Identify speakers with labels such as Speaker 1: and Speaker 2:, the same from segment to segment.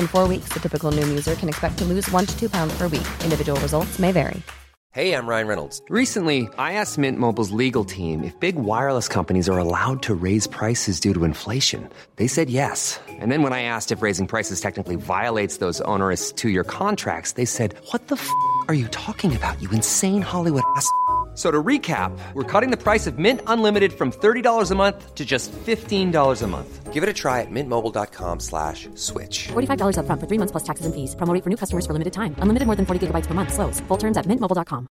Speaker 1: In four weeks, the typical Noom user can expect to lose one to two pounds per week. Individual results may vary.
Speaker 2: Hey, I'm Ryan Reynolds. Recently, I asked Mint Mobile's legal team if big wireless companies are allowed to raise prices due to inflation. They said yes. And then when I asked if raising prices technically violates those onerous two year contracts, they said, What the f are you talking about, you insane Hollywood ass? F- So to recap, we're cutting the price of Mint Unlimited from $30 a month to just $15 a month. Give it a try at mintmobile.com slash switch.
Speaker 3: $45 upfront for three months plus taxes and fees. Promo rate for new customers for limited time. Unlimited more than 40 gigabytes per month. Slows. Full terms at mintmobile.com.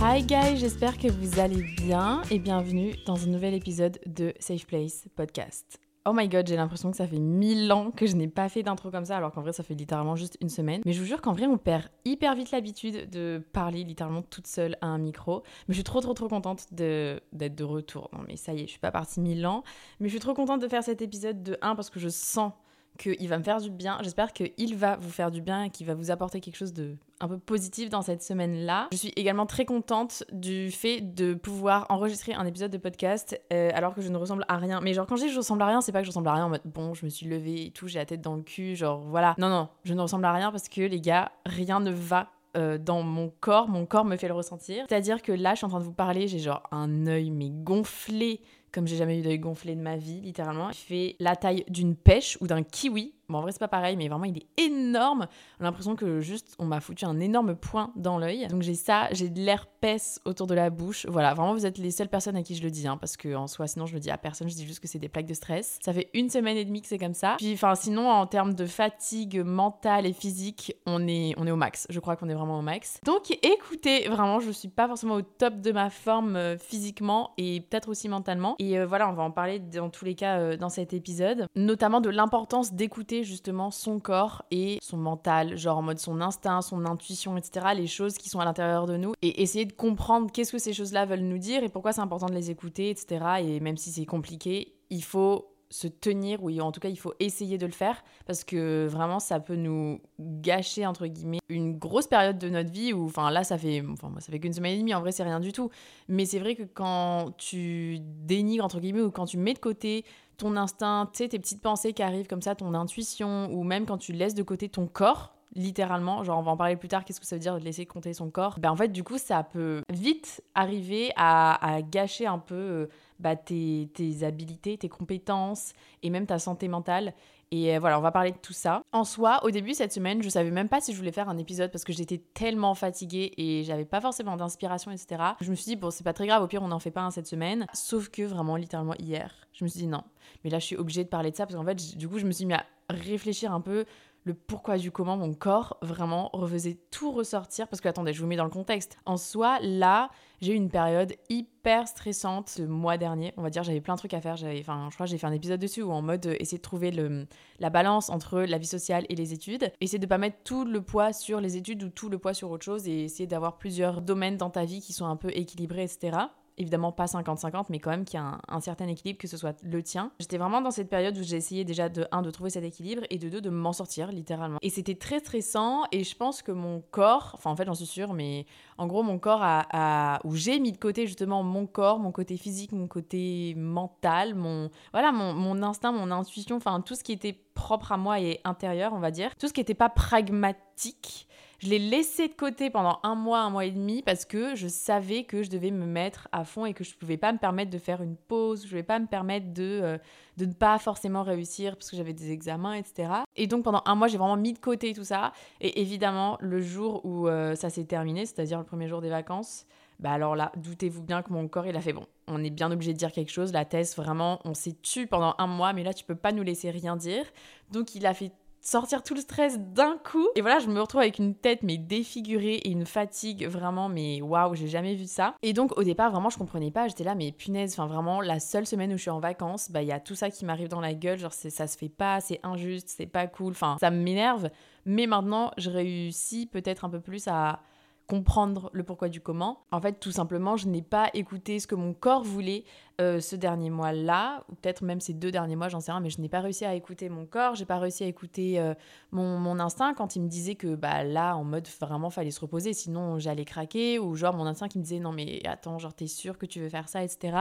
Speaker 4: Hi guys, j'espère que vous allez bien et bienvenue dans un nouvel épisode de Safe Place Podcast. Oh my god, j'ai l'impression que ça fait mille ans que je n'ai pas fait d'intro comme ça, alors qu'en vrai ça fait littéralement juste une semaine. Mais je vous jure qu'en vrai on perd hyper vite l'habitude de parler littéralement toute seule à un micro. Mais je suis trop trop trop contente d'être de retour. Non mais ça y est, je suis pas partie mille ans. Mais je suis trop contente de faire cet épisode de 1 parce que je sens qu'il va me faire du bien. J'espère qu'il va vous faire du bien et qu'il va vous apporter quelque chose de un peu positif dans cette semaine-là. Je suis également très contente du fait de pouvoir enregistrer un épisode de podcast euh, alors que je ne ressemble à rien. Mais genre quand je dis que je ressemble à rien, c'est pas que je ressemble à rien en mode bon, je me suis levée et tout, j'ai la tête dans le cul, genre voilà. Non, non, je ne ressemble à rien parce que les gars, rien ne va euh, dans mon corps, mon corps me fait le ressentir. C'est-à-dire que là, je suis en train de vous parler, j'ai genre un œil mais gonflé, comme j'ai jamais eu d'œil gonflé de ma vie, littéralement. Il fait la taille d'une pêche ou d'un kiwi. Bon, en vrai, c'est pas pareil, mais vraiment, il est énorme. A l'impression que juste, on m'a foutu un énorme point dans l'œil. Donc j'ai ça, j'ai de l'herpès autour de la bouche. Voilà, vraiment, vous êtes les seules personnes à qui je le dis, hein, parce que en soi, sinon, je le dis à personne, je dis juste que c'est des plaques de stress. Ça fait une semaine et demie que c'est comme ça. Puis, enfin, sinon, en termes de fatigue mentale et physique, on est, on est au max. Je crois qu'on est vraiment au max. Donc, écoutez, vraiment, je suis pas forcément au top de ma forme euh, physiquement et peut-être aussi mentalement. Et euh, voilà, on va en parler dans tous les cas euh, dans cet épisode, notamment de l'importance d'écouter justement son corps et son mental, genre en mode son instinct, son intuition, etc. Les choses qui sont à l'intérieur de nous et essayer de comprendre qu'est-ce que ces choses-là veulent nous dire et pourquoi c'est important de les écouter, etc. Et même si c'est compliqué, il faut se tenir, ou en tout cas il faut essayer de le faire, parce que vraiment ça peut nous gâcher, entre guillemets, une grosse période de notre vie, où, enfin là ça fait, enfin ça fait qu'une semaine et demie, en vrai c'est rien du tout, mais c'est vrai que quand tu dénigres, entre guillemets, ou quand tu mets de côté ton instinct, tes petites pensées qui arrivent comme ça, ton intuition, ou même quand tu laisses de côté ton corps, littéralement, genre on va en parler plus tard, qu'est-ce que ça veut dire de laisser compter son corps Ben en fait, du coup, ça peut vite arriver à, à gâcher un peu euh, bah, tes, tes habilités, tes compétences et même ta santé mentale. Et euh, voilà, on va parler de tout ça. En soi, au début cette semaine, je savais même pas si je voulais faire un épisode parce que j'étais tellement fatiguée et j'avais pas forcément d'inspiration, etc. Je me suis dit, bon, c'est pas très grave, au pire, on n'en fait pas un cette semaine. Sauf que vraiment, littéralement, hier, je me suis dit non. Mais là, je suis obligée de parler de ça parce qu'en fait, du coup, je me suis mis à réfléchir un peu le pourquoi du comment mon corps vraiment refaisait tout ressortir parce que attendez je vous mets dans le contexte. En soi là j'ai eu une période hyper stressante ce mois dernier. On va dire j'avais plein de trucs à faire. Enfin je crois que j'ai fait un épisode dessus où en mode euh, essayer de trouver le, la balance entre la vie sociale et les études. Essayer de pas mettre tout le poids sur les études ou tout le poids sur autre chose et essayer d'avoir plusieurs domaines dans ta vie qui sont un peu équilibrés etc évidemment pas 50-50, mais quand même qu'il y a un, un certain équilibre, que ce soit le tien. J'étais vraiment dans cette période où j'ai essayé déjà de 1 de trouver cet équilibre et de 2 de m'en sortir littéralement. Et c'était très stressant et je pense que mon corps, enfin en fait j'en suis sûre, mais en gros mon corps a, a- où j'ai mis de côté justement mon corps, mon côté physique, mon côté mental, mon voilà mon, mon instinct, mon intuition, enfin tout ce qui était propre à moi et intérieur, on va dire, tout ce qui n'était pas pragmatique Je l'ai laissé de côté pendant un mois, un mois et demi parce que je savais que je devais me mettre à fond et que je pouvais pas me permettre de faire une pause, je pouvais pas me permettre de, euh, de ne pas forcément réussir parce que j'avais des examens, etc. Et donc pendant un mois, j'ai vraiment mis de côté tout ça. Et évidemment, le jour où euh, ça s'est terminé, c'est-à-dire le premier jour des vacances, bah alors là, doutez-vous bien que mon corps, il a fait bon. On est bien obligé de dire quelque chose. La thèse, vraiment, on s'est tu pendant un mois, mais là, tu peux pas nous laisser rien dire. Donc, il a fait sortir tout le stress d'un coup. Et voilà, je me retrouve avec une tête mais défigurée et une fatigue vraiment, mais waouh, j'ai jamais vu ça. Et donc au départ, vraiment, je comprenais pas. J'étais là, mais punaise, enfin vraiment, la seule semaine où je suis en vacances, bah il y a tout ça qui m'arrive dans la gueule. Genre, ça se fait pas, c'est injuste, c'est pas cool. Enfin, ça m'énerve. Mais maintenant, je réussis peut-être un peu plus à comprendre le pourquoi du comment. En fait, tout simplement, je n'ai pas écouté ce que mon corps voulait euh, ce dernier mois-là, ou peut-être même ces deux derniers mois, j'en sais rien, mais je n'ai pas réussi à écouter mon corps, j'ai pas réussi à écouter euh, mon, mon, instinct quand il me disait que bah là, en mode vraiment, fallait se reposer, sinon j'allais craquer, ou genre mon instinct qui me disait non mais attends, genre t'es sûr que tu veux faire ça, etc.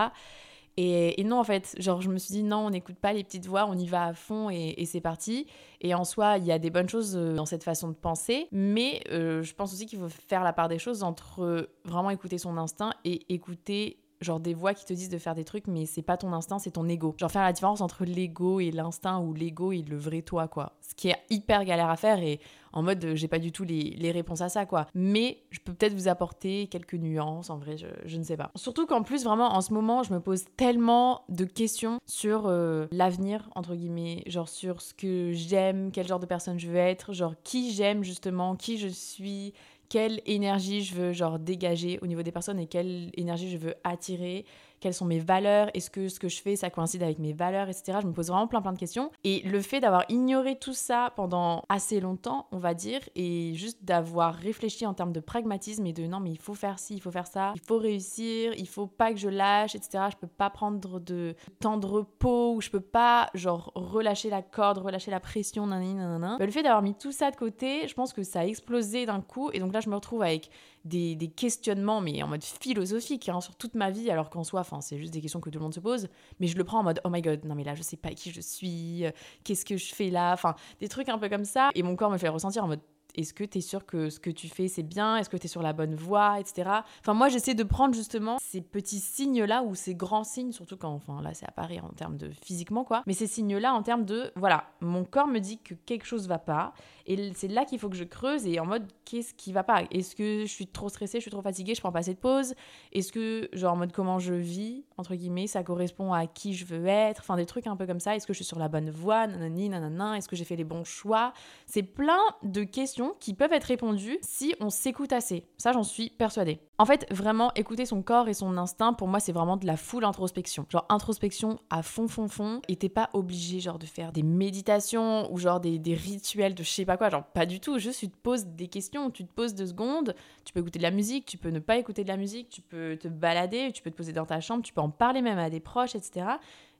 Speaker 4: Et, non, en fait, genre, je me suis dit, non, on n'écoute pas les petites voix, on y va à fond et, c'est parti. Et en soi, il y a des bonnes choses euh, dans cette façon de penser, mais euh, je pense aussi qu'il faut faire la part des choses entre euh, vraiment écouter son instinct et écouter genre des voix qui te disent de faire des trucs, mais c'est pas ton instinct, c'est ton ego. Genre faire la différence entre l'ego et l'instinct ou l'ego et le vrai toi, quoi. Ce qui est hyper galère à faire et en mode j'ai pas du tout les, réponses à ça, quoi. Mais je peux peut-être vous apporter quelques nuances, en vrai, je, je ne sais pas. Surtout qu'en plus, vraiment, en ce moment, je me pose tellement de questions sur euh, l'avenir, entre guillemets, genre sur ce que j'aime, quel genre de personne je veux être, genre qui j'aime justement, qui je suis, quelle énergie je veux genre dégager au niveau des personnes et quelle énergie je veux attirer quelles sont mes valeurs, est-ce que ce que je fais, ça coïncide avec mes valeurs, etc. Je me pose vraiment plein plein de questions. Et le fait d'avoir ignoré tout ça pendant assez longtemps, on va dire, et juste d'avoir réfléchi en termes de pragmatisme et de non mais il faut faire ci, il faut faire ça, il faut réussir, il faut pas que je lâche, etc. Je peux pas prendre de temps de repos ou je peux pas genre relâcher la corde, relâcher la pression, nanani, nanana. Bah, le fait d'avoir mis tout ça de côté, je pense que ça a explosé d'un coup et donc là je me retrouve avec des, questionnements, mais en mode philosophique, hein, sur toute ma vie, alors qu'en soi, c'est juste des questions que tout le monde se pose, mais je le prends en mode, oh my god, non mais là, je sais pas qui je suis, euh, qu'est-ce que je fais là, enfin, des trucs un peu comme ça, et mon corps me fait ressentir en mode, est-ce que tu es sûr que ce que tu fais c'est bien? Est-ce que tu es sur la bonne voie, etc. Enfin, moi j'essaie de prendre justement ces petits signes-là ou ces grands signes, surtout quand, enfin là c'est à Paris en termes de physiquement quoi, mais ces signes-là en termes de, voilà, mon corps me dit que quelque chose va pas et c'est là qu'il faut que je creuse et en mode qu'est-ce qui va pas? Est-ce que je suis trop stressée, je suis trop fatiguée, je prends pas assez de pause? Est-ce que, genre en mode comment je vis, entre guillemets, ça correspond à qui je veux être? Enfin des trucs un peu comme ça. Est-ce que je suis sur la bonne voie? Nanani, nanana. Est-ce que j'ai fait les bons choix? C'est plein de questions qui peuvent être répondues si on s'écoute assez. Ça, j'en suis persuadée. En fait, vraiment, écouter son corps et son instinct, pour moi, c'est vraiment de la full introspection. Genre, introspection à fond, fond, fond. Et t'es pas obligé, genre, de faire des méditations ou genre des, des rituels de je sais pas quoi. Genre, pas du tout. Juste, tu te poses des questions, tu te poses deux secondes. Tu peux écouter de la musique, tu peux ne pas écouter de la musique, tu peux te balader, tu peux te poser dans ta chambre, tu peux en parler même à des proches, etc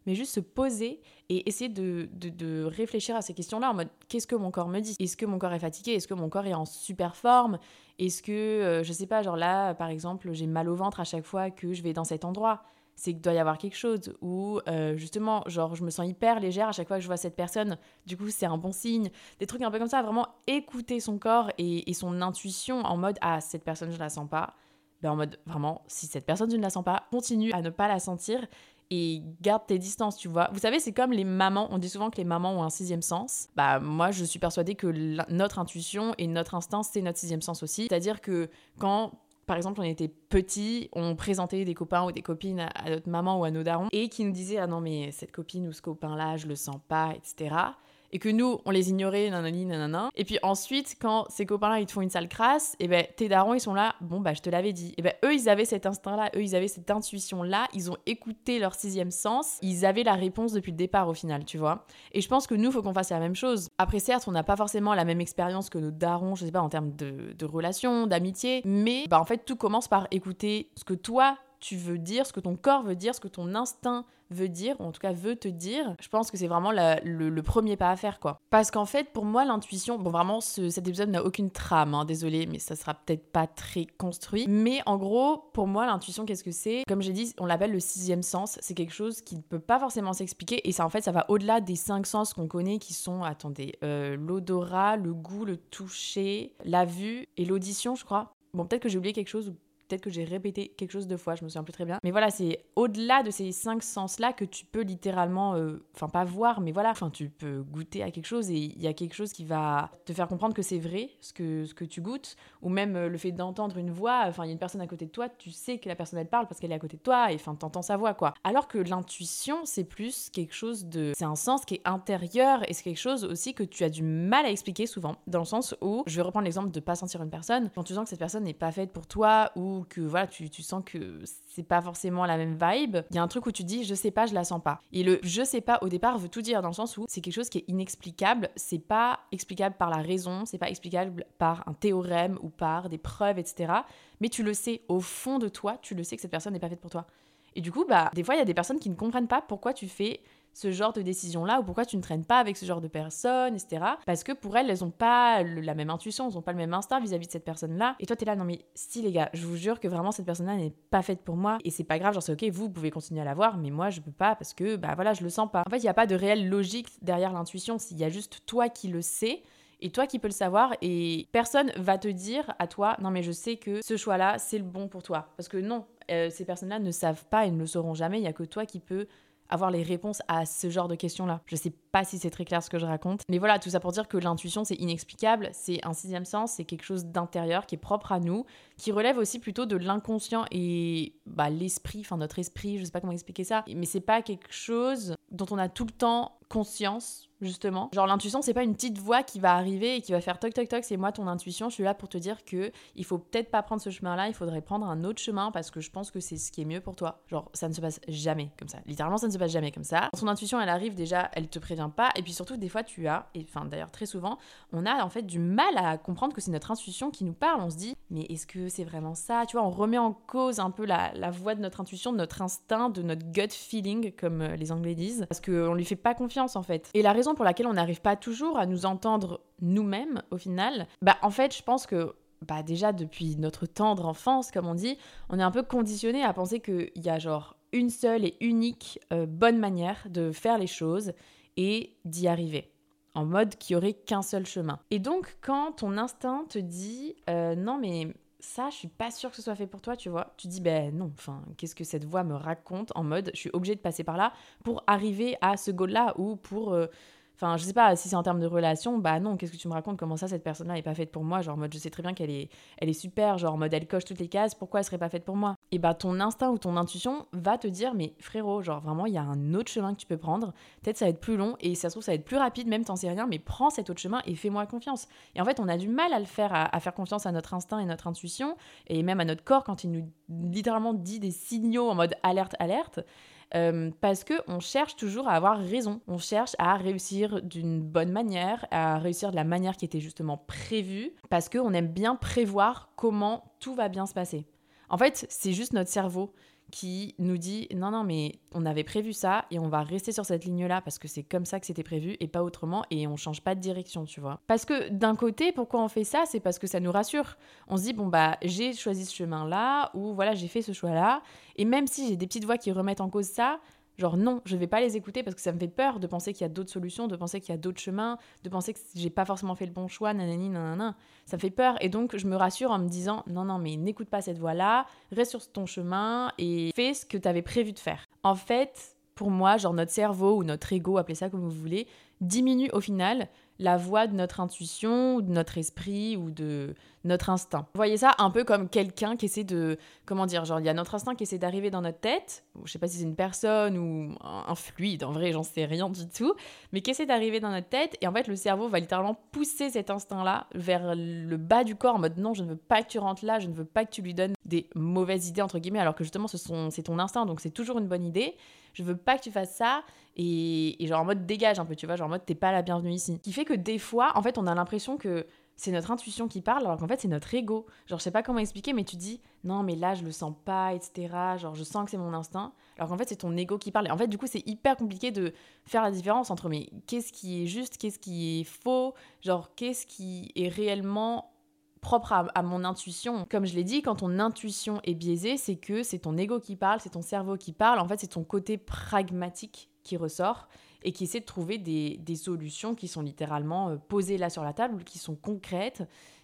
Speaker 4: mais juste se poser et essayer de, de, réfléchir à ces questions-là en mode qu'est-ce que mon corps me dit? Est-ce que mon corps est fatigué? Est-ce que mon corps est en super forme? Est-ce que, euh, je sais pas, genre là, par exemple, j'ai mal au ventre à chaque fois que je vais dans cet endroit. C'est qu'il doit y avoir quelque chose. Ou euh, justement genre je me sens hyper légère à chaque fois que je vois cette personne. Du coup c'est un bon signe. Des trucs un peu comme ça vraiment écouter son corps et, son intuition en mode ah cette personne je la sens pas. Ben en mode vraiment si cette personne je ne la sens pas continue à ne pas la sentir et garde tes distances, tu vois. Vous savez, c'est comme les mamans, on dit souvent que les mamans ont un sixième sens. Bah moi, je suis persuadée que notre intuition et notre instinct, c'est notre sixième sens aussi. C'est-à-dire que quand par exemple, on était petits, on présentait des copains ou des copines à, notre maman ou à nos darons et qui nous disaient Ah non, mais cette copine ou ce copain-là, je le sens pas, etc et que nous, on les ignorait, nanani, nanana. Et puis ensuite, quand ces copains-là, ils te font une sale crasse, et ben tes darons, ils sont là, bon, bah, je te l'avais dit. Et ben eux, ils avaient cet instinct-là, eux, ils avaient cette intuition-là, ils ont écouté leur sixième sens, ils avaient la réponse depuis le départ au final, tu vois. Et je pense que nous, faut qu'on fasse la même chose. Après, certes, on n'a pas forcément la même expérience que nos darons, je sais pas, en termes de, de relations, d'amitié, mais bah, en fait, tout commence par écouter ce que toi, tu veux dire, ce que ton corps veut dire, ce que ton instinct veut dire, ou en tout cas veut te dire, je pense que c'est vraiment le, premier pas à faire, quoi. Parce qu'en fait, pour moi, l'intuition, bon, vraiment, cet épisode n'a aucune trame, hein, désolé, mais ça sera peut-être pas très construit. Mais en gros, pour moi, l'intuition, qu'est-ce que c'est? Comme j'ai dit, on l'appelle le sixième sens. C'est quelque chose qui ne peut pas forcément s'expliquer, et ça, en fait, ça va au-delà des cinq sens qu'on connaît, qui sont, attendez, euh, l'odorat, le goût, le toucher, la vue et l'audition, je crois. Bon, peut-être que j'ai oublié quelque chose peut-être que j'ai répété quelque chose deux fois, je me souviens plus très bien. Mais voilà, c'est au-delà de ces cinq sens-là que tu peux littéralement, euh, enfin pas voir, mais voilà, enfin tu peux goûter à quelque chose et il y a quelque chose qui va te faire comprendre que c'est vrai ce que, ce que tu goûtes, ou même euh, le fait d'entendre une voix, enfin il y a une personne à côté de toi, tu sais que la personne elle parle parce qu'elle est à côté de toi et enfin t'entends sa voix quoi. Alors que l'intuition c'est plus quelque chose de, c'est un sens qui est intérieur et c'est quelque chose aussi que tu as du mal à expliquer souvent, dans le sens où, je vais reprendre l'exemple de pas sentir une personne, quand tu sens que cette personne n'est pas faite pour toi ou que voilà, tu, tu sens que c'est pas forcément la même vibe, il y a un truc où tu dis je sais pas, je la sens pas. Et le je sais pas au départ veut tout dire dans le sens où c'est quelque chose qui est inexplicable, c'est pas explicable par la raison, c'est pas explicable par un théorème ou par des preuves, etc. Mais tu le sais au fond de toi, tu le sais que cette personne n'est pas faite pour toi. Et du coup, bah, des fois, il y a des personnes qui ne comprennent pas pourquoi tu fais ce genre de décision-là ou pourquoi tu ne traînes pas avec ce genre de personnes, etc. Parce que pour elles, elles n'ont pas la même intuition, elles n'ont pas le même instinct vis-à-vis de cette personne-là. Et toi, tu es là, non mais si les gars, je vous jure que vraiment cette personne-là n'est pas faite pour moi et c'est pas grave, genre c'est ok, vous, pouvez continuer à la voir, mais moi je peux pas parce que bah voilà, je le sens pas. En fait, il n'y a pas de réelle logique derrière l'intuition, il y a juste toi qui le sais et toi qui peux le savoir et personne va te dire à toi non mais je sais que ce choix là c'est le bon pour toi parce que non euh, ces personnes là ne savent pas et ne le sauront jamais il y a que toi qui peux avoir les réponses à ce genre de questions-là. Je sais pas si c'est très clair ce que je raconte, mais voilà, tout ça pour dire que l'intuition c'est inexplicable, c'est un sixième sens, c'est quelque chose d'intérieur qui est propre à nous, qui relève aussi plutôt de l'inconscient et bah, l'esprit, enfin notre esprit, je sais pas comment expliquer ça, mais c'est pas quelque chose dont on a tout le temps conscience justement. Genre l'intuition, c'est pas une petite voix qui va arriver et qui va faire toc toc toc, c'est moi ton intuition, je suis là pour te dire que il faut peut-être pas prendre ce chemin-là, il faudrait prendre un autre chemin parce que je pense que c'est ce qui est mieux pour toi. Genre ça ne se passe jamais comme ça. Littéralement ça ne se passe jamais comme ça. Ton intuition, elle arrive déjà, elle te prévient pas et puis surtout des fois tu as et enfin d'ailleurs très souvent, on a en fait du mal à comprendre que c'est notre intuition qui nous parle. On se dit mais est-ce que c'est vraiment ça? Tu vois, on remet en cause un peu la, la voix de notre intuition, de notre instinct, de notre gut feeling comme euh, les Anglais disent parce qu'on lui fait pas confiance en fait. Et la raison pour laquelle on n'arrive pas toujours à nous entendre nous-mêmes au final, bah en fait je pense que bah déjà depuis notre tendre enfance comme on dit, on est un peu conditionné à penser qu'il y a genre une seule et unique euh, bonne manière de faire les choses et d'y arriver en mode qu'il y aurait qu'un seul chemin. Et donc quand ton instinct te dit euh, non mais ça, je suis pas sûre que ce soit fait pour toi, tu vois. Tu dis, ben non, enfin, qu'est-ce que cette voix me raconte en mode, je suis obligée de passer par là pour arriver à ce goal-là ou pour, euh, Enfin, je sais pas si c'est en termes de relation, bah non, qu'est-ce que tu me racontes? Comment ça, cette personne-là n'est pas faite pour moi? Genre, en mode, je sais très bien qu'elle est, elle est super, genre, en mode, elle coche toutes les cases, pourquoi elle serait pas faite pour moi? Et bah, ton instinct ou ton intuition va te dire, mais frérot, genre, vraiment, il y a un autre chemin que tu peux prendre. Peut-être ça va être plus long et ça se trouve, ça va être plus rapide, même t'en sais rien, mais prends cet autre chemin et fais-moi confiance. Et en fait, on a du mal à le faire, à, à faire confiance à notre instinct et notre intuition, et même à notre corps quand il nous littéralement dit des signaux en mode alerte, alerte. Euh, parce que on cherche toujours à avoir raison. On cherche à réussir d'une bonne manière, à réussir de la manière qui était justement prévue, parce qu'on aime bien prévoir comment tout va bien se passer. En fait, c'est juste notre cerveau qui nous dit non non mais on avait prévu ça et on va rester sur cette ligne là parce que c'est comme ça que c'était prévu et pas autrement et on change pas de direction tu vois. Parce que d'un côté pourquoi on fait ça? C'est parce que ça nous rassure. On se dit bon bah j'ai choisi ce chemin là ou voilà j'ai fait ce choix là et même si j'ai des petites voix qui remettent en cause ça Genre non, je vais pas les écouter parce que ça me fait peur de penser qu'il y a d'autres solutions, de penser qu'il y a d'autres chemins, de penser que j'ai pas forcément fait le bon choix, nanani, nanana. Ça me fait peur et donc je me rassure en me disant non, non, mais n'écoute pas cette voie-là, reste sur ton chemin et fais ce que tu avais prévu de faire. En fait, pour moi, genre notre cerveau ou notre ego, appelez ça comme vous voulez, diminue au final la voix de notre intuition, ou de notre esprit ou de notre instinct. Voyez ça un peu comme quelqu'un qui essaie de. Comment dire Genre, il y a notre instinct qui essaie d'arriver dans notre tête. Je sais pas si c'est une personne ou un fluide, en vrai, j'en sais rien du tout. Mais qui essaie d'arriver dans notre tête. Et en fait, le cerveau va littéralement pousser cet instinct-là vers le bas du corps en mode non, je ne veux pas que tu rentres là, je ne veux pas que tu lui donnes des mauvaises idées, entre guillemets, alors que justement, c'est ton instinct, donc c'est toujours une bonne idée. Je veux pas que tu fasses ça. Et, et genre en mode dégage un peu, tu vois, genre en mode t'es pas la bienvenue ici. Qui fait que des fois, en fait, on a l'impression que c'est notre intuition qui parle, alors qu'en fait, c'est notre ego. Genre, je sais pas comment expliquer, mais tu dis, non, mais là, je le sens pas, etc. Genre, je sens que c'est mon instinct. Alors qu'en fait, c'est ton ego qui parle. Et en fait, du coup, c'est hyper compliqué de faire la différence entre, mais qu'est-ce qui est juste, qu'est-ce qui est faux, genre, qu'est-ce qui est réellement propre à, mon intuition? Comme je l'ai dit, quand ton intuition est biaisée, c'est que c'est ton ego qui parle, c'est ton cerveau qui parle. En fait, c'est ton côté pragmatique qui ressort et qui essaie de trouver des, solutions qui sont littéralement euh, posées là sur la table, qui sont concrètes.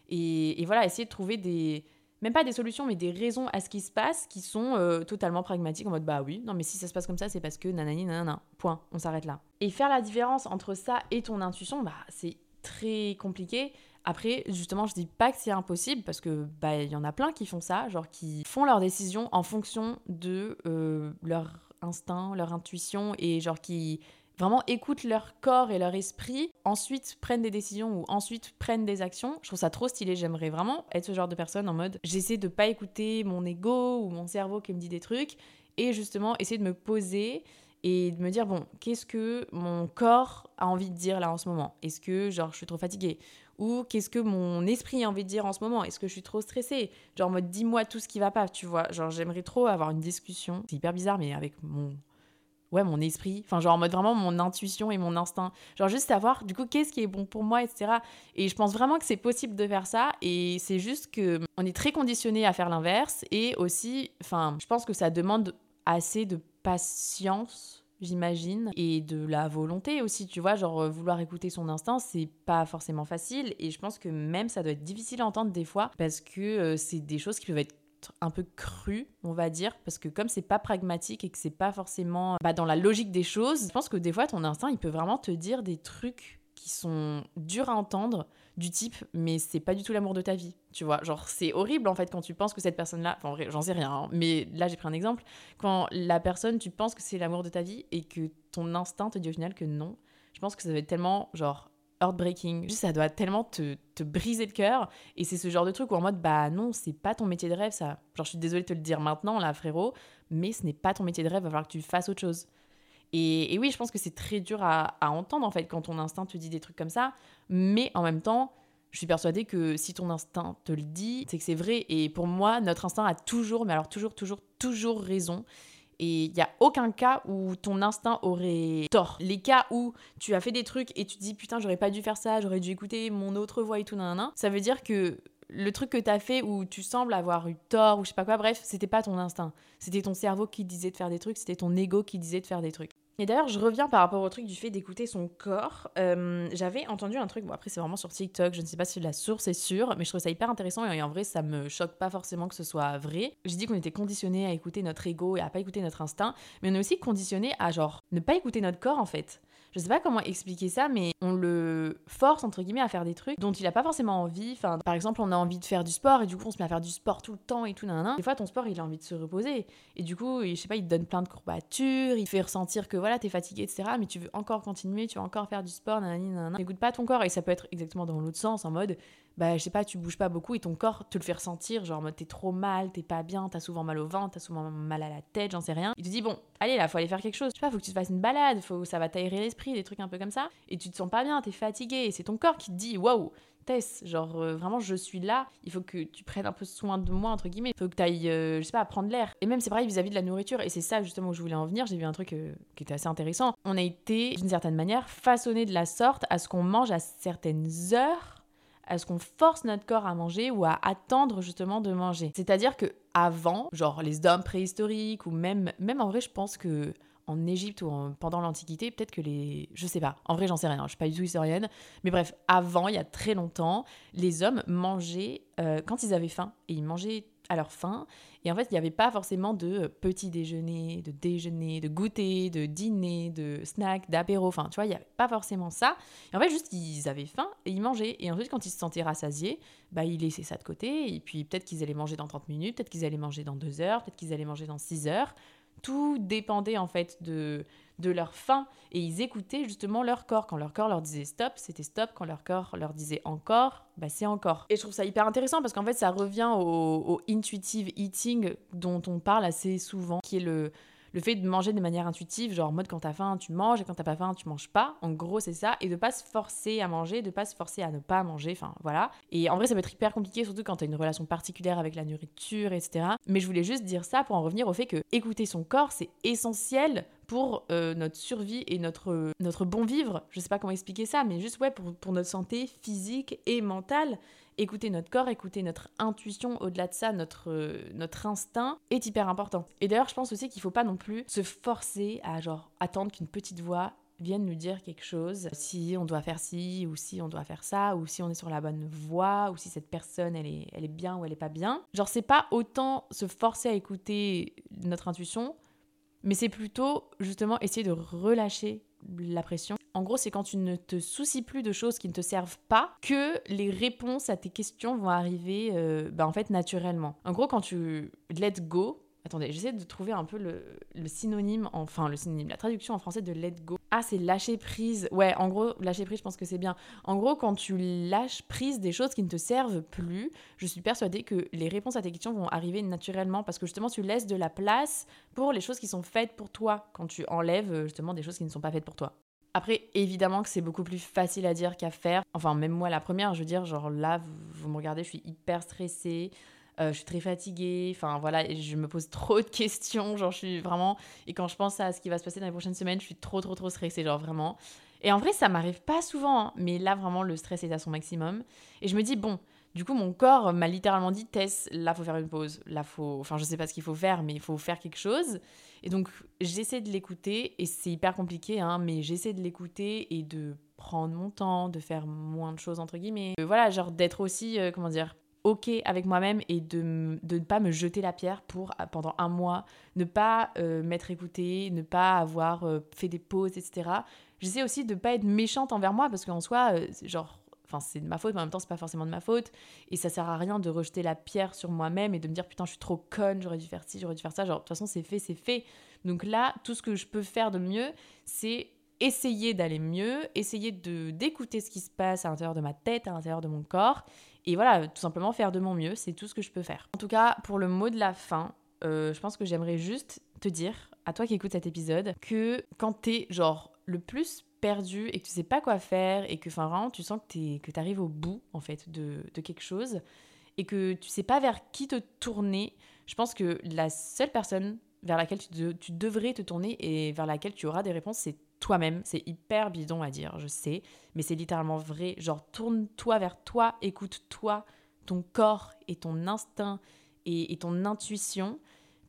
Speaker 4: Et, voilà, essayer de trouver des, même pas des solutions, mais des raisons à ce qui se passe qui sont euh, totalement pragmatiques, en mode bah oui, non mais si ça se passe comme ça, c'est parce que nanani nanana, point, on s'arrête là. Et faire la différence entre ça et ton intuition, bah c'est très compliqué. Après, justement, je dis pas que c'est impossible parce que bah il y en a plein qui font ça, genre qui font leurs décisions en fonction de euh, leur instinct, leur intuition et genre qui vraiment écoutent leur corps et leur esprit, ensuite prennent des décisions ou ensuite prennent des actions. Je trouve ça trop stylé. J'aimerais vraiment être ce genre de personne en mode j'essaie de pas écouter mon ego ou mon cerveau qui me dit des trucs et justement essayer de me poser et de me dire bon, qu'est-ce que mon corps a envie de dire là en ce moment? Est-ce que genre je suis trop fatiguée? Ou qu'est-ce que mon esprit a envie de dire en ce moment? Est-ce que je suis trop stressée? Genre, mode, dis-moi tout ce qui va pas, tu vois? Genre, j'aimerais trop avoir une discussion. C'est hyper bizarre, mais avec mon ouais, mon esprit, enfin genre en mode vraiment mon intuition et mon instinct. Genre juste savoir du coup qu'est-ce qui est bon pour moi, etc. Et je pense vraiment que c'est possible de faire ça et c'est juste que on est très conditionné à faire l'inverse et aussi, enfin, je pense que ça demande assez de patience j'imagine, et de la volonté aussi, tu vois, genre vouloir écouter son instinct, c'est pas forcément facile, et je pense que même ça doit être difficile à entendre des fois, parce que euh, c'est des choses qui peuvent être un peu cru, on va dire, parce que comme c'est pas pragmatique et que c'est pas forcément bah, dans la logique des choses, je pense que des fois ton instinct il peut vraiment te dire des trucs qui sont durs à entendre, du type mais c'est pas du tout l'amour de ta vie, tu vois. Genre c'est horrible en fait quand tu penses que cette personne-là, enfin j'en sais rien, hein, mais là j'ai pris un exemple, quand la personne tu penses que c'est l'amour de ta vie et que ton instinct te dit au final que non, je pense que ça va être tellement genre heartbreaking. ça doit tellement te, te briser le cœur. Et c'est ce genre de truc où en mode, bah non, c'est pas ton métier de rêve, ça. Genre, je suis désolée de te le dire maintenant, là, frérot, mais ce n'est pas ton métier de rêve, il va falloir que tu fasses autre chose. Et, et oui, je pense que c'est très dur à, à, entendre, en fait, quand ton instinct te dit des trucs comme ça. Mais en même temps, je suis persuadée que si ton instinct te le dit, c'est que c'est vrai. Et pour moi, notre instinct a toujours, mais alors toujours, toujours, toujours raison. Et il n'y a aucun cas où ton instinct aurait tort. Les cas où tu as fait des trucs et tu te dis putain, j'aurais pas dû faire ça, j'aurais dû écouter mon autre voix et tout, nan, ça veut dire que le truc que tu as fait où tu sembles avoir eu tort ou je sais pas quoi, bref, c'était pas ton instinct. C'était ton cerveau qui disait de faire des trucs, c'était ton ego qui disait de faire des trucs. Et d'ailleurs, je reviens par rapport au truc du fait d'écouter son corps. Euh, j'avais entendu un truc, bon après c'est vraiment sur TikTok, je ne sais pas si la source est sûre, mais je trouve ça hyper intéressant et en vrai ça me choque pas forcément que ce soit vrai. J'ai dit qu'on était conditionné à écouter notre ego et à pas écouter notre instinct, mais on est aussi conditionné à genre ne pas écouter notre corps en fait je sais pas comment expliquer ça, mais on le force entre guillemets à faire des trucs dont il a pas forcément envie. Enfin, par exemple, on a envie de faire du sport et du coup on se met à faire du sport tout le temps et tout nanana. Des fois, ton sport il a envie de se reposer et du coup, je sais pas, il te donne plein de courbatures, il fait ressentir que voilà t'es fatigué, etc. Mais tu veux encore continuer, tu veux encore faire du sport, nanani, nanana. N'écoute pas ton corps et ça peut être exactement dans l'autre sens en mode bah, je sais pas, tu bouges pas beaucoup et ton corps te le fait ressentir, genre, t'es trop mal, t'es pas bien, t'as souvent mal au ventre, t'as souvent mal à la tête, j'en sais rien. Il te dit, bon, allez là, faut aller faire quelque chose. Tu sais pas, faut que tu te fasses une balade, faut, ça va t'aérer l'esprit, des trucs un peu comme ça. Et tu te sens pas bien, t'es fatigué, et c'est ton corps qui te dit, waouh, Tess, genre euh, vraiment je suis là, il faut que tu prennes un peu soin de moi entre guillemets, il faut que tu ailles, euh, je sais pas, prendre l'air. Et même c'est pareil vis-à-vis de la nourriture, et c'est ça justement où je voulais en venir, j'ai vu un truc euh, qui était assez intéressant. On a été d'une certaine manière façonné de la sorte à ce qu'on mange à certaines heures à ce qu'on force notre corps à manger ou à attendre justement de manger. C'est-à-dire que avant, genre les hommes préhistoriques ou même même en vrai, je pense que en Égypte ou pendant l'Antiquité, peut-être que les... Je sais pas, en vrai j'en sais rien, je suis pas du tout historienne, mais bref, avant, il y a très longtemps, les hommes mangeaient euh, quand ils avaient faim, et ils mangeaient à leur faim. Et en fait, il n'y avait pas forcément de petit déjeuner, de déjeuner, de goûter, de dîner, de snack, d'apéro. Enfin, tu vois, il n'y avait pas forcément ça. Et en fait, juste, ils avaient faim et ils mangeaient. Et ensuite, quand ils se sentaient rassasiés, bah, ils laissaient ça de côté. Et puis, peut-être qu'ils allaient manger dans 30 minutes, peut-être qu'ils allaient manger dans 2 heures, peut-être qu'ils allaient manger dans 6 heures. Tout dépendait en fait de, de leur faim et ils écoutaient justement leur corps. Quand leur corps leur disait stop, c'était stop. Quand leur corps leur disait encore, bah c'est encore. Et je trouve ça hyper intéressant parce qu'en fait ça revient au, intuitive eating dont on parle assez souvent, qui est le, le fait de manger de manière intuitive, genre en mode quand t'as faim, tu manges et quand t'as pas faim, tu manges pas. En gros, c'est ça. Et de pas se forcer à manger, de pas se forcer à ne pas manger. Enfin, voilà. Et en vrai, ça peut être hyper compliqué, surtout quand t'as une relation particulière avec la nourriture, etc. Mais je voulais juste dire ça pour en revenir au fait que écouter son corps, c'est essentiel pour euh, notre survie et notre, notre bon vivre. Je sais pas comment expliquer ça, mais juste ouais, pour, pour notre santé physique et mentale écouter notre corps, écouter notre intuition, au-delà de ça, notre, euh, notre instinct est hyper important. Et d'ailleurs, je pense aussi qu'il faut pas non plus se forcer à genre attendre qu'une petite voix vienne nous dire quelque chose, si on doit faire ci, ou si on doit faire ça, ou si on est sur la bonne voie, ou si cette personne, elle est, elle est bien ou elle est pas bien. Genre, c'est pas autant se forcer à écouter notre intuition, mais c'est plutôt justement essayer de relâcher la pression. En gros, c'est quand tu ne te soucies plus de choses qui ne te servent pas que les réponses à tes questions vont arriver euh, bah, en fait naturellement. En gros, quand tu let go, Attendez, j'essaie de trouver un peu le, synonyme, enfin le synonyme, la traduction en français de let go. Ah, c'est lâcher prise. Ouais, en gros, lâcher prise, je pense que c'est bien. En gros, quand tu lâches prise des choses qui ne te servent plus, je suis persuadée que les réponses à tes questions vont arriver naturellement parce que justement, tu laisses de la place pour les choses qui sont faites pour toi quand tu enlèves euh, justement des choses qui ne sont pas faites pour toi. Après, évidemment que c'est beaucoup plus facile à dire qu'à faire. Enfin, même moi, la première, je veux dire, genre là, vous me regardez, je suis hyper stressée. Euh, je suis très fatiguée, enfin voilà, je me pose trop de questions, genre je suis vraiment, et quand je pense à ce qui va se passer dans les prochaines semaines, je suis trop trop trop stressée, genre vraiment. Et en vrai, ça m'arrive pas souvent, hein, mais là vraiment le stress est à son maximum. Et je me dis, bon, du coup, mon corps m'a littéralement dit Tess, là, faut faire une pause. Là, faut. Enfin, je sais pas ce qu'il faut faire, mais il faut faire quelque chose. Et donc, j'essaie de l'écouter, et c'est hyper compliqué, hein, mais j'essaie de l'écouter et de prendre mon temps, de faire moins de choses, entre guillemets. Euh, voilà, genre d'être aussi, euh, comment dire, ok avec moi-même et de, ne pas me jeter la pierre pour ah, pendant un mois ne pas euh, m'être écoutée, ne pas avoir euh, fait des pauses, etc. J'essaie aussi de ne pas être méchante envers moi parce qu'en soi, euh, genre, c'est de ma faute, mais en même temps c'est pas forcément de ma faute et ça sert à rien de rejeter la pierre sur moi-même et de me dire putain je suis trop conne, j'aurais dû faire ci, j'aurais dû faire ça. De toute façon c'est fait, c'est fait. Donc là, tout ce que je peux faire de mieux, c'est essayer d'aller mieux, essayer de d'écouter ce qui se passe à l'intérieur de ma tête, à l'intérieur de mon corps et voilà, tout simplement faire de mon mieux, c'est tout ce que je peux faire. En tout cas, pour le mot de la fin, euh, je pense que j'aimerais juste te dire, à toi qui écoutes cet épisode, que quand t'es genre le plus perdu et que tu sais pas quoi faire et que enfin vraiment tu sens que tu arrives au bout en fait de, de, quelque chose et que tu sais pas vers qui te tourner, je pense que la seule personne vers laquelle tu, devrais te tourner et vers laquelle tu auras des réponses, c'est toi-même. C'est hyper bidon à dire, je sais, mais c'est littéralement vrai. Genre, tourne-toi vers toi, écoute-toi, ton corps et ton instinct et ton intuition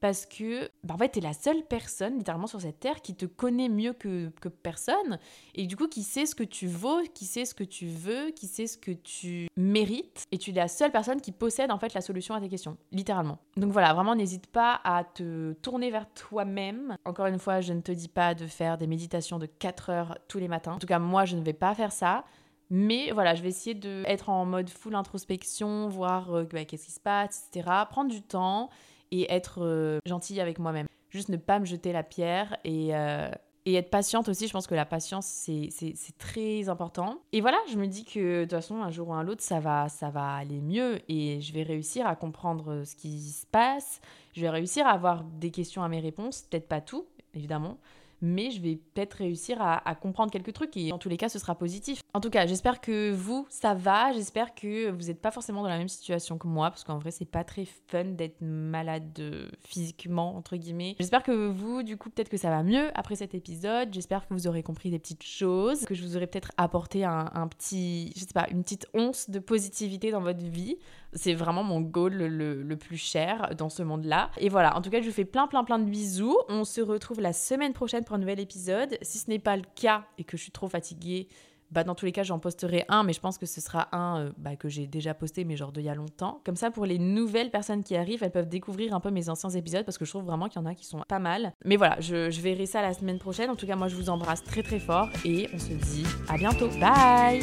Speaker 4: parce que bah en fait t'es la seule personne littéralement sur cette terre qui te connaît mieux que, personne et du coup qui sait ce que tu vaux, qui sait ce que tu veux, qui sait ce que tu mérites et tu es la seule personne qui possède en fait la solution à tes questions, littéralement. Donc voilà, vraiment n'hésite pas à te tourner vers toi-même. Encore une fois, je ne te dis pas de faire des méditations de 4 heures tous les matins. En tout cas, moi je ne vais pas faire ça. Mais voilà, je vais essayer d'être en mode full introspection, voir euh, bah, qu'est-ce qui se passe, etc. Prendre du temps et être euh, gentille avec moi-même. Juste ne pas me jeter la pierre et, euh, et être patiente aussi. Je pense que la patience, c'est très important. Et voilà, je me dis que de toute façon, un jour ou un autre, ça va, ça va aller mieux et je vais réussir à comprendre ce qui se passe. Je vais réussir à avoir des questions à mes réponses. Peut-être pas tout, évidemment mais je vais peut-être réussir à, comprendre quelques trucs et en tous les cas ce sera positif. En tout cas, j'espère que vous ça va, j'espère que vous n'êtes pas forcément dans la même situation que moi parce qu'en vrai c'est pas très fun d'être malade physiquement entre guillemets. J'espère que vous du coup peut-être que ça va mieux après cet épisode, j'espère que vous aurez compris des petites choses, que je vous aurai peut-être apporté un, un, petit, je sais pas, une petite once de positivité dans votre vie. C'est vraiment mon goal le, plus cher dans ce monde-là. Et voilà, en tout cas je vous fais plein plein plein de bisous. On se retrouve la semaine prochaine pour un nouvel épisode. Si ce n'est pas le cas et que je suis trop fatiguée, bah dans tous les cas j'en posterai un, mais je pense que ce sera un euh, bah, que j'ai déjà posté, mais genre d'il y a longtemps. Comme ça, pour les nouvelles personnes qui arrivent, elles peuvent découvrir un peu mes anciens épisodes parce que je trouve vraiment qu'il y en a qui sont pas mal. Mais voilà, je verrai ça la semaine prochaine. En tout cas, moi je vous embrasse très très fort et on se dit à bientôt. Bye